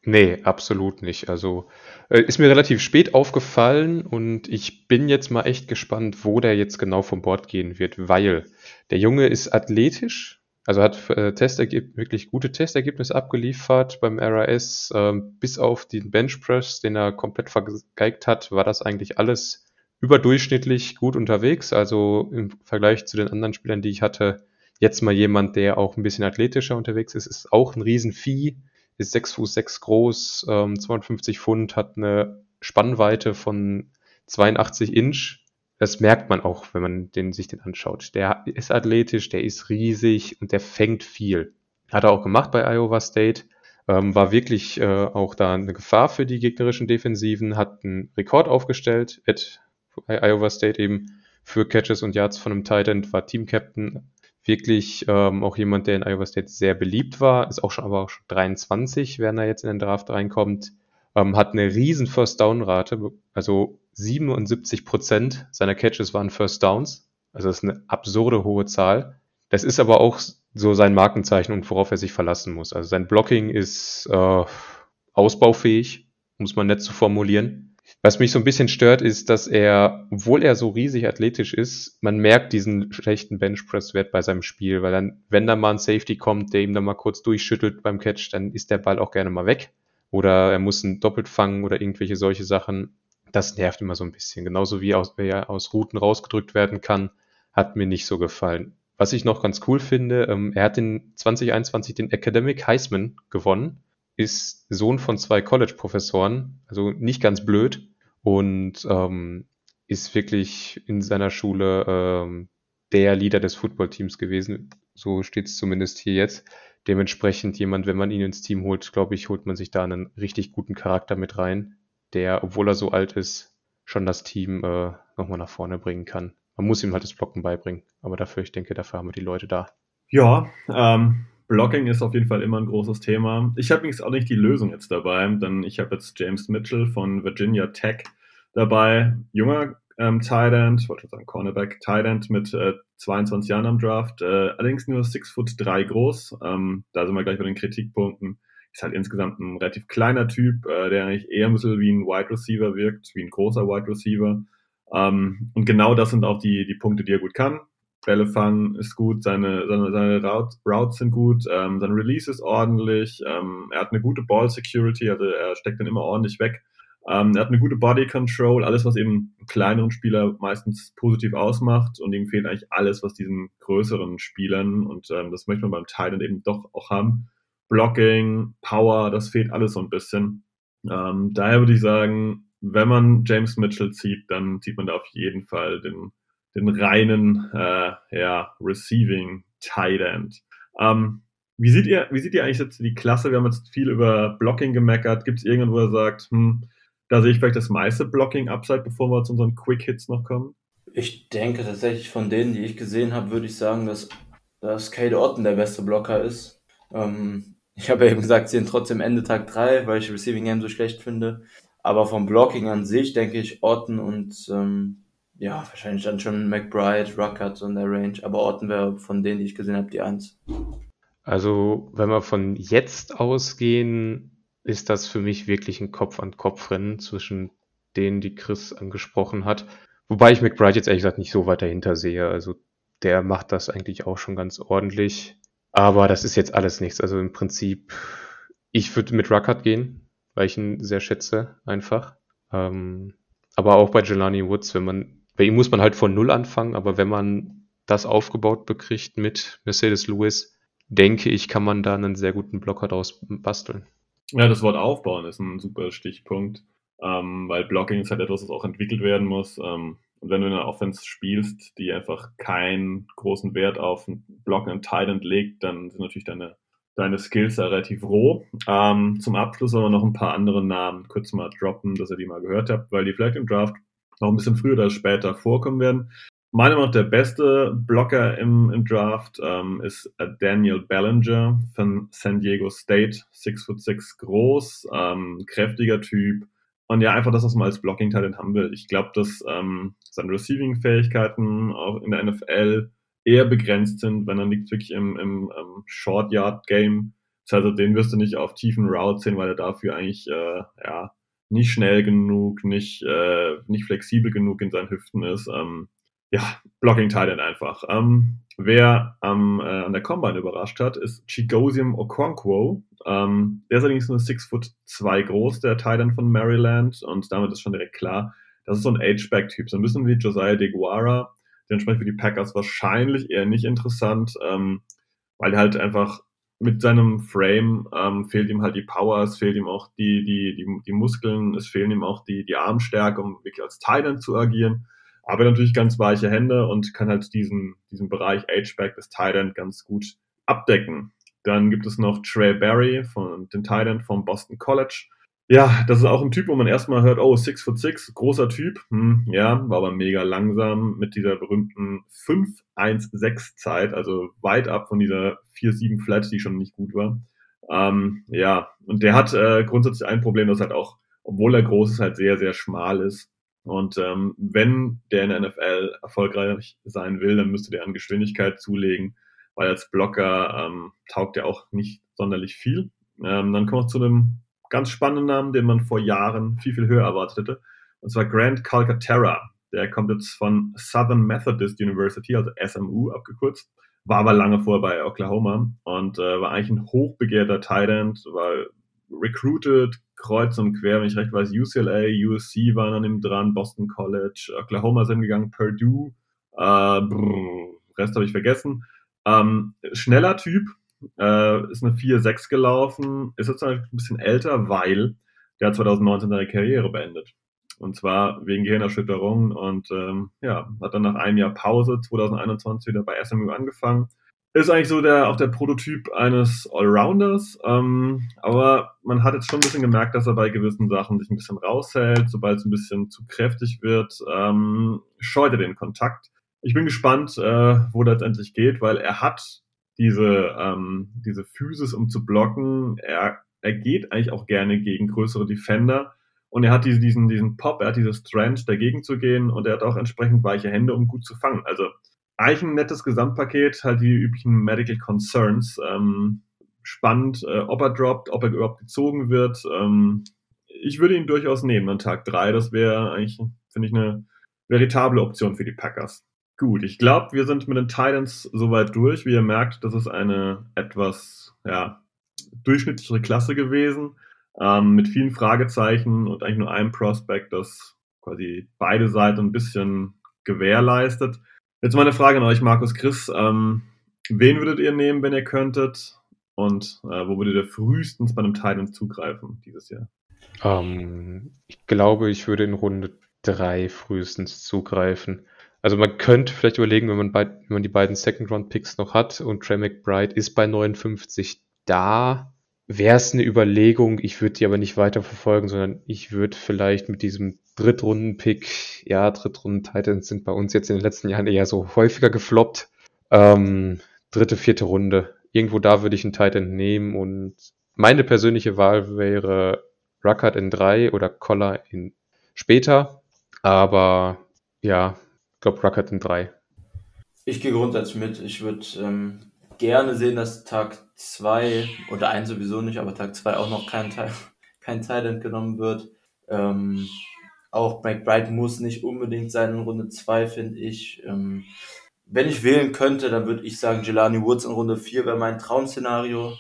Nee, absolut nicht. Also äh, ist mir relativ spät aufgefallen und ich bin jetzt mal echt gespannt, wo der jetzt genau vom Bord gehen wird, weil der Junge ist athletisch, also hat äh, wirklich gute Testergebnisse abgeliefert beim RAS. Ähm, bis auf den Benchpress, den er komplett vergeigt hat, war das eigentlich alles überdurchschnittlich gut unterwegs. Also im Vergleich zu den anderen Spielern, die ich hatte, jetzt mal jemand, der auch ein bisschen athletischer unterwegs ist, ist auch ein Riesenvieh ist 6 Fuß 6 groß, ähm, 52 Pfund, hat eine Spannweite von 82 Inch. Das merkt man auch, wenn man den, sich den anschaut. Der ist athletisch, der ist riesig und der fängt viel. Hat er auch gemacht bei Iowa State. Ähm, war wirklich äh, auch da eine Gefahr für die gegnerischen Defensiven, hat einen Rekord aufgestellt at Iowa State eben für Catches und Yards von einem Titan, war Team Captain wirklich ähm, auch jemand, der in Iowa State sehr beliebt war, ist auch schon aber auch schon 23, wenn er jetzt in den Draft reinkommt, ähm, hat eine riesen First Down Rate, also 77 Prozent seiner Catches waren First Downs, also das ist eine absurde hohe Zahl. Das ist aber auch so sein Markenzeichen und worauf er sich verlassen muss. Also sein Blocking ist äh, ausbaufähig, muss man nett zu formulieren. Was mich so ein bisschen stört, ist, dass er, obwohl er so riesig athletisch ist, man merkt diesen schlechten Benchpress-Wert bei seinem Spiel, weil dann, wenn da mal ein Safety kommt, der ihm dann mal kurz durchschüttelt beim Catch, dann ist der Ball auch gerne mal weg. Oder er muss ihn doppelt fangen oder irgendwelche solche Sachen. Das nervt immer so ein bisschen. Genauso wie aus, er aus Routen rausgedrückt werden kann, hat mir nicht so gefallen. Was ich noch ganz cool finde, ähm, er hat in 2021 den Academic Heisman gewonnen, ist Sohn von zwei College-Professoren, also nicht ganz blöd und ähm, ist wirklich in seiner Schule ähm, der Leader des Footballteams gewesen. So steht es zumindest hier jetzt. Dementsprechend jemand, wenn man ihn ins Team holt, glaube ich, holt man sich da einen richtig guten Charakter mit rein, der, obwohl er so alt ist, schon das Team äh, nochmal nach vorne bringen kann. Man muss ihm halt das Blocken beibringen, aber dafür, ich denke, dafür haben wir die Leute da. Ja, ähm, Blocking ist auf jeden Fall immer ein großes Thema. Ich habe übrigens auch nicht die Lösung jetzt dabei, denn ich habe jetzt James Mitchell von Virginia Tech dabei. Junger ähm, Tight End, wollte sagen Cornerback, Tight End mit äh, 22 Jahren am Draft, äh, allerdings nur 6 Foot 3 groß. Ähm, da sind wir gleich bei den Kritikpunkten. Ist halt insgesamt ein relativ kleiner Typ, äh, der eigentlich eher ein bisschen wie ein Wide Receiver wirkt, wie ein großer Wide Receiver. Ähm, und genau das sind auch die, die Punkte, die er gut kann. Bälle fangen ist gut, seine, seine, seine Routes, Routes sind gut, ähm, sein Release ist ordentlich, ähm, er hat eine gute Ball Security, also er steckt dann immer ordentlich weg. Ähm, er hat eine gute Body Control, alles, was eben kleineren Spieler meistens positiv ausmacht und ihm fehlt eigentlich alles, was diesen größeren Spielern und ähm, das möchte man beim Titan eben doch auch haben. Blocking, Power, das fehlt alles so ein bisschen. Ähm, daher würde ich sagen, wenn man James Mitchell zieht, dann zieht man da auf jeden Fall den den reinen äh, ja, Receiving Tight End. Ähm, wie seht ihr, wie seht ihr eigentlich jetzt die Klasse? Wir haben jetzt viel über Blocking gemeckert. Gibt es irgendwo, wo er sagt, hm, da sehe ich vielleicht das meiste Blocking Upside, bevor wir zu unseren Quick Hits noch kommen? Ich denke tatsächlich von denen, die ich gesehen habe, würde ich sagen, dass, dass Kate Orton der beste Blocker ist. Ähm, ich habe ja eben gesagt, sie sind trotzdem Ende Tag 3, weil ich Receiving Game so schlecht finde. Aber vom Blocking an sich denke ich, Orton und ähm, ja, wahrscheinlich dann schon McBride, Ruckert und der Range, aber Orton wäre von denen, die ich gesehen habe, die Eins. Also, wenn wir von jetzt ausgehen, ist das für mich wirklich ein Kopf-an-Kopf-Rennen zwischen denen, die Chris angesprochen hat. Wobei ich McBride jetzt ehrlich gesagt nicht so weit dahinter sehe. Also, der macht das eigentlich auch schon ganz ordentlich. Aber das ist jetzt alles nichts. Also im Prinzip, ich würde mit Ruckert gehen, weil ich ihn sehr schätze, einfach. Ähm, aber auch bei Jelani Woods, wenn man bei ihm muss man halt von Null anfangen, aber wenn man das aufgebaut bekriegt mit Mercedes Lewis, denke ich, kann man da einen sehr guten Blocker draus basteln. Ja, das Wort aufbauen ist ein super Stichpunkt, ähm, weil Blocking ist halt etwas, das auch entwickelt werden muss. Ähm, Und wenn du in einer Offense spielst, die einfach keinen großen Wert auf einen Block und Titan legt, dann sind natürlich deine, deine Skills da relativ roh. Ähm, zum Abschluss aber noch ein paar andere Namen kurz mal droppen, dass ihr die mal gehört habt, weil die vielleicht im Draft noch ein bisschen früher oder später vorkommen werden. Meiner Meinung nach der beste Blocker im, im Draft ähm, ist Daniel Ballinger von San Diego State. 6 foot 6 groß, ähm, kräftiger Typ. Und ja, einfach das, was man als Blocking-Talent haben will. Ich glaube, dass ähm, seine Receiving-Fähigkeiten auch in der NFL eher begrenzt sind, wenn er liegt wirklich im, im, im Short-Yard-Game. Das heißt, den wirst du nicht auf tiefen Routes sehen, weil er dafür eigentlich äh, ja, nicht schnell genug, nicht, äh, nicht flexibel genug in seinen Hüften ist. Ähm, ja, Blocking Titan einfach. Ähm, wer ähm, äh, an der Combine überrascht hat, ist Chigosium Okonkwo. Ähm, der ist allerdings nur 6 foot 2 groß, der Titan von Maryland. Und damit ist schon direkt klar, das ist so ein H-Back-Typ. So ein bisschen wie Josiah DeGuara. Dementsprechend für die Packers wahrscheinlich eher nicht interessant, ähm, weil er halt einfach mit seinem Frame ähm, fehlt ihm halt die Power, es fehlt ihm auch die, die, die, die Muskeln, es fehlen ihm auch die, die Armstärke, um wirklich als Titan zu agieren aber natürlich ganz weiche Hände und kann halt diesen, diesen Bereich H-Back des Tight ganz gut abdecken. Dann gibt es noch Trey Barry von den Tight vom Boston College. Ja, das ist auch ein Typ, wo man erstmal hört, oh, 6 foot 6, großer Typ. Hm, ja, war aber mega langsam mit dieser berühmten 5-1-6 Zeit, also weit ab von dieser 4-7 Flat, die schon nicht gut war. Ähm, ja, und der hat äh, grundsätzlich ein Problem, das halt auch, obwohl er groß ist, halt sehr, sehr schmal ist. Und ähm, wenn der in der NFL erfolgreich sein will, dann müsste der an Geschwindigkeit zulegen, weil als Blocker ähm, taugt er auch nicht sonderlich viel. Ähm, dann kommen wir zu einem ganz spannenden Namen, den man vor Jahren viel, viel höher erwartet hätte. Und zwar Grant Calcaterra. Der kommt jetzt von Southern Methodist University, also SMU abgekürzt. War aber lange vorher bei Oklahoma und äh, war eigentlich ein hochbegehrter Tight End, war recruited, kreuz und quer, wenn ich recht weiß, UCLA, USC waren an ihm dran, Boston College, Oklahoma sind gegangen, Purdue, äh, brr, Rest habe ich vergessen. Ähm, schneller Typ, äh, ist eine 4-6 gelaufen, ist jetzt ein bisschen älter, weil der hat 2019 seine Karriere beendet. Und zwar wegen Gehirnerschütterung und ähm, ja, hat dann nach einem Jahr Pause 2021 wieder bei SMU angefangen ist eigentlich so der, auch der Prototyp eines Allrounders. Ähm, aber man hat jetzt schon ein bisschen gemerkt, dass er bei gewissen Sachen sich ein bisschen raushält. Sobald es ein bisschen zu kräftig wird, ähm, scheut er den Kontakt. Ich bin gespannt, äh, wo das endlich geht, weil er hat diese, ähm, diese Physis, um zu blocken. Er, er geht eigentlich auch gerne gegen größere Defender. Und er hat diese, diesen, diesen Pop, er hat diese Strength, dagegen zu gehen. Und er hat auch entsprechend weiche Hände, um gut zu fangen. Also eigentlich ein nettes Gesamtpaket, halt die üblichen Medical Concerns. Ähm, spannend, äh, ob er droppt, ob er überhaupt gezogen wird. Ähm, ich würde ihn durchaus nehmen an Tag 3. Das wäre eigentlich, finde ich, eine veritable Option für die Packers. Gut, ich glaube, wir sind mit den Titans soweit durch. Wie ihr merkt, das ist eine etwas ja, durchschnittlichere Klasse gewesen, ähm, mit vielen Fragezeichen und eigentlich nur einem Prospect, das quasi beide Seiten ein bisschen gewährleistet. Jetzt meine Frage an euch, Markus Chris. Ähm, wen würdet ihr nehmen, wenn ihr könntet? Und äh, wo würdet ihr frühestens bei einem Titan zugreifen dieses Jahr? Ähm, ich glaube, ich würde in Runde 3 frühestens zugreifen. Also man könnte vielleicht überlegen, wenn man, bei, wenn man die beiden Second-Round-Picks noch hat und Trey McBride ist bei 59 da, wäre es eine Überlegung. Ich würde die aber nicht weiter verfolgen, sondern ich würde vielleicht mit diesem Drittrunden-Pick, ja, Drittrunden-Titans sind bei uns jetzt in den letzten Jahren eher so häufiger gefloppt. Ähm, dritte, vierte Runde. Irgendwo da würde ich einen Titan nehmen und meine persönliche Wahl wäre Ruckert in drei oder Collar in später. Aber ja, ich glaube Ruckert in drei. Ich gehe grundsätzlich mit. Ich würde ähm, gerne sehen, dass Tag zwei oder ein sowieso nicht, aber Tag zwei auch noch kein kein Titan genommen wird. Ähm, auch McBride muss nicht unbedingt sein in Runde 2, finde ich. Ähm, wenn ich wählen könnte, dann würde ich sagen, Jelani Woods in Runde 4 wäre mein Traum-Szenario.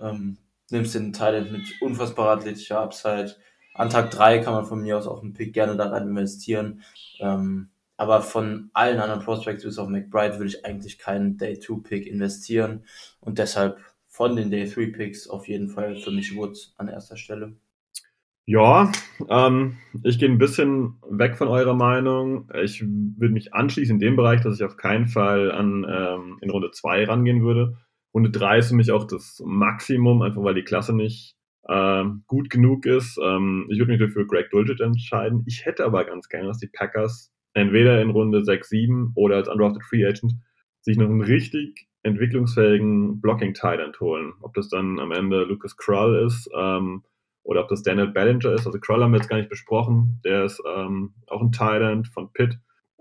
Ähm, nimmst den Teil mit unfassbarer athletischer Upside. An Tag 3 kann man von mir aus auch einen Pick gerne da rein investieren. Ähm, aber von allen anderen Prospects bis auf McBride würde ich eigentlich keinen Day-2-Pick investieren. Und deshalb von den Day-3-Picks auf jeden Fall für mich Woods an erster Stelle. Ja, ähm, ich gehe ein bisschen weg von eurer Meinung. Ich würde mich anschließen in dem Bereich, dass ich auf keinen Fall an, ähm, in Runde 2 rangehen würde. Runde 3 ist für mich auch das Maximum, einfach weil die Klasse nicht äh, gut genug ist. Ähm, ich würde mich dafür Greg Dulcich entscheiden. Ich hätte aber ganz gerne, dass die Packers entweder in Runde 6, 7 oder als Undrafted Free Agent sich noch einen richtig entwicklungsfähigen Blocking Tight holen. Ob das dann am Ende Lucas Krull ist, ähm, oder ob das Daniel Ballinger ist. Also Krull haben wir jetzt gar nicht besprochen. Der ist ähm, auch ein Thailand von Pitt.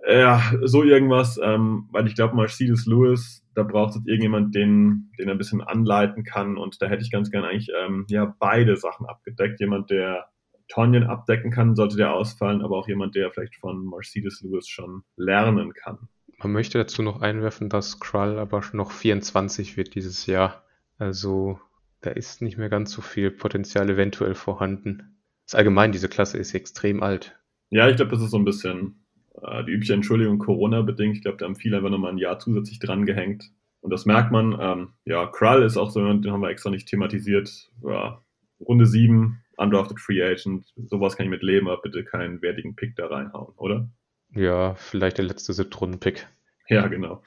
Ja, so irgendwas, ähm, weil ich glaube, Mercedes Lewis, da braucht es irgendjemand, den, den er ein bisschen anleiten kann. Und da hätte ich ganz gerne eigentlich ähm, ja beide Sachen abgedeckt. Jemand, der Tonjen abdecken kann, sollte der ausfallen, aber auch jemand, der vielleicht von Mercedes Lewis schon lernen kann. Man möchte dazu noch einwerfen, dass Krull aber noch 24 wird dieses Jahr. Also da ist nicht mehr ganz so viel Potenzial eventuell vorhanden. Das allgemein, diese Klasse ist extrem alt. Ja, ich glaube, das ist so ein bisschen äh, die übliche Entschuldigung Corona-bedingt. Ich glaube, da haben viele einfach nochmal ein Jahr zusätzlich dran gehängt. Und das merkt man. Ähm, ja, Krull ist auch so, den haben wir extra nicht thematisiert. Ja, Runde 7, undrafted Free Agent. Sowas kann ich mit leben, aber bitte keinen wertigen Pick da reinhauen, oder? Ja, vielleicht der letzte Siebtrunden-Pick. Ja, genau.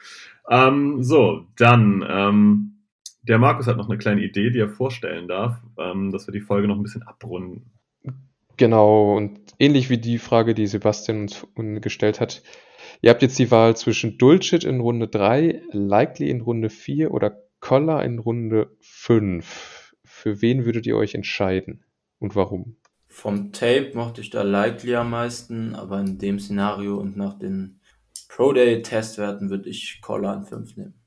Ähm, so, dann ähm, der Markus hat noch eine kleine Idee, die er vorstellen darf, ähm, dass wir die Folge noch ein bisschen abrunden. Genau, und ähnlich wie die Frage, die Sebastian uns gestellt hat. Ihr habt jetzt die Wahl zwischen Dulcet in Runde 3, Likely in Runde 4 oder Collar in Runde 5. Für wen würdet ihr euch entscheiden und warum? Vom Tape mochte ich da Likely am meisten, aber in dem Szenario und nach den Pro Day Testwerten würde ich Collar an 5 nehmen.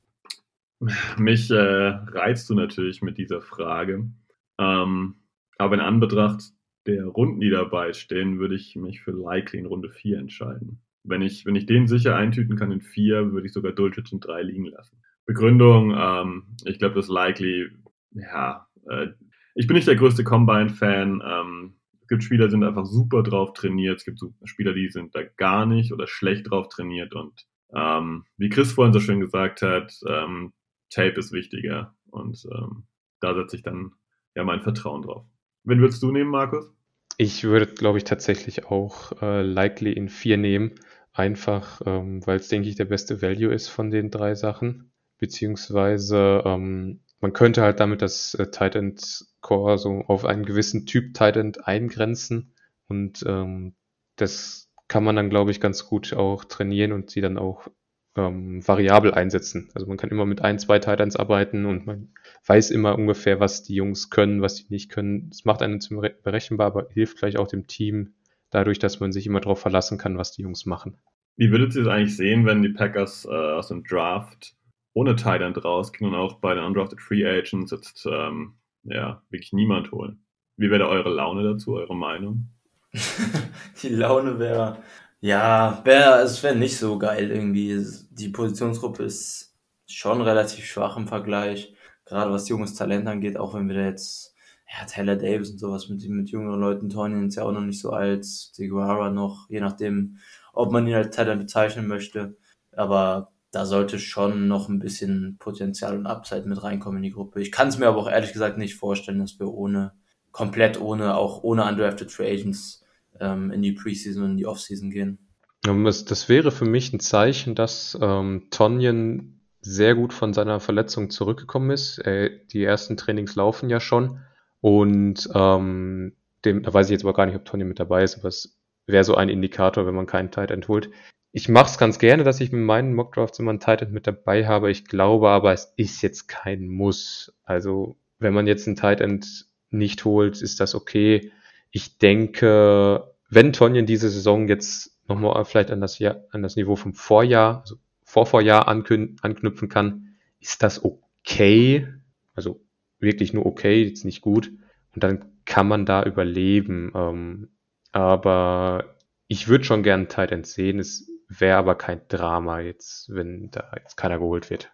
Mich äh, reizt du natürlich mit dieser Frage. Ähm, aber in Anbetracht der Runden, die dabei stehen, würde ich mich für Likely in Runde 4 entscheiden. Wenn ich, wenn ich den sicher eintüten kann in 4, würde ich sogar Dulcich in 3 liegen lassen. Begründung, ähm, ich glaube, das Likely, ja, äh, ich bin nicht der größte Combine-Fan. Ähm, es gibt Spieler, die sind einfach super drauf trainiert. Es gibt Spieler, die sind da gar nicht oder schlecht drauf trainiert. Und ähm, wie Chris vorhin so schön gesagt hat, ähm, Tape ist wichtiger. Und ähm, da setze ich dann ja mein Vertrauen drauf. Wen würdest du nehmen, Markus? Ich würde, glaube ich, tatsächlich auch äh, Likely in 4 nehmen. Einfach, ähm, weil es, denke ich, der beste Value ist von den drei Sachen. Beziehungsweise ähm, man könnte halt damit das äh, Tight End Core so auf einen gewissen Typ Tight End eingrenzen. Und ähm, das kann man dann, glaube ich, ganz gut auch trainieren und sie dann auch ähm, variabel einsetzen. Also man kann immer mit ein, zwei Titans arbeiten und man weiß immer ungefähr, was die Jungs können, was die nicht können. Das macht einen zum berechenbar, aber hilft gleich auch dem Team dadurch, dass man sich immer darauf verlassen kann, was die Jungs machen. Wie würdet ihr es eigentlich sehen, wenn die Packers äh, aus dem Draft ohne Titan rausgehen und auch bei den Undrafted Free Agents jetzt ähm, ja, wirklich niemand holen? Wie wäre eure Laune dazu, eure Meinung? die Laune wäre ja, wär, es wäre nicht so geil irgendwie. Die Positionsgruppe ist schon relativ schwach im Vergleich, gerade was junges Talent angeht, auch wenn wir da jetzt, ja, Taylor Davis und sowas mit, mit jüngeren Leuten, Tony ist ja auch noch nicht so alt, Seguara noch, je nachdem, ob man ihn als Talent bezeichnen möchte. Aber da sollte schon noch ein bisschen Potenzial und Upside mit reinkommen in die Gruppe. Ich kann es mir aber auch ehrlich gesagt nicht vorstellen, dass wir ohne, komplett ohne, auch ohne undrafted Free Agents ähm, in die Preseason und in die Offseason gehen. Das, wäre für mich ein Zeichen, dass ähm, Tonjen sehr gut von seiner Verletzung zurückgekommen ist. Äh, die ersten Trainings laufen ja schon. Und ähm, dem, da weiß ich jetzt aber gar nicht, ob Tonjen mit dabei ist, aber es wäre so ein Indikator, wenn man keinen Tight End holt. Ich mache es ganz gerne, dass ich mit meinen Mockdrafts immer einen Tight End mit dabei habe. Ich glaube aber, es ist jetzt kein Muss. Also, wenn man jetzt einen Tight End nicht holt, ist das okay ich denke, wenn Tonjen diese Saison jetzt nochmal vielleicht an das, an das Niveau vom Vorjahr, also Vorvorjahr anknüpfen kann, ist das okay. Also wirklich nur okay, jetzt nicht gut. Und dann kann man da überleben. Ähm, aber ich würde schon gern Titans sehen. Es wäre aber kein Drama jetzt, wenn da jetzt keiner geholt wird.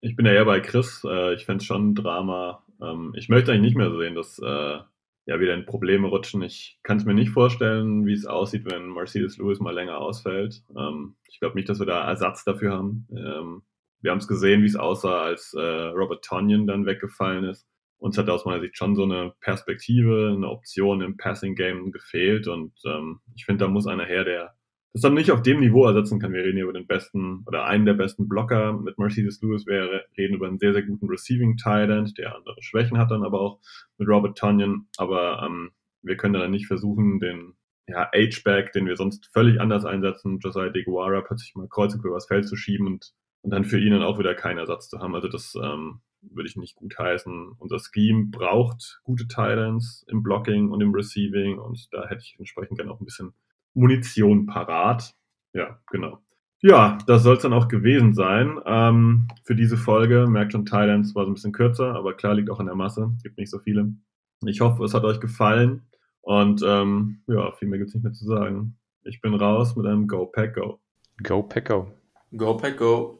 Ich bin ja eher bei Chris. Äh, ich fände es schon ein Drama. Ähm, ich möchte eigentlich nicht mehr sehen, dass äh, ja wieder in Probleme rutschen. Ich kann es mir nicht vorstellen, wie es aussieht, wenn Mercedes Lewis mal länger ausfällt. Ähm, ich glaube nicht, dass wir da Ersatz dafür haben. Ähm, wir haben es gesehen, wie es aussah, als äh, Robert Tonyan dann weggefallen ist. uns hat aus meiner Sicht schon so eine Perspektive, eine Option im Passing-Game gefehlt. Und ähm, ich finde, da muss einer her, der das dann nicht auf dem Niveau ersetzen kann. Wir reden hier über den besten oder einen der besten Blocker mit Mercedes Lewis. Wir reden über einen sehr, sehr guten Receiving Tight der andere Schwächen hat dann aber auch mit Robert Tunyon. Aber ähm, wir können dann nicht versuchen, den ja, H-Back, den wir sonst völlig anders einsetzen, Josiah DeGuara plötzlich mal kreuz und übers Feld zu schieben und, und dann für ihn dann auch wieder keinen Ersatz zu haben. Also das ähm, würde ich nicht gut heißen. Unser Scheme braucht gute Titans im Blocking und im Receiving und da hätte ich entsprechend gerne auch ein bisschen Munition parat. Ja, genau. Ja, das soll es dann auch gewesen sein ähm, für diese Folge. Merkt schon, Titans war so ein bisschen kürzer, aber klar liegt auch an der Masse. Gibt nicht so viele. Ich hoffe, es hat euch gefallen. Und ähm, ja, viel mehr gibt es nicht mehr zu sagen. Ich bin raus mit einem Go Pack Go. Go Pack Go. Go Pack Go.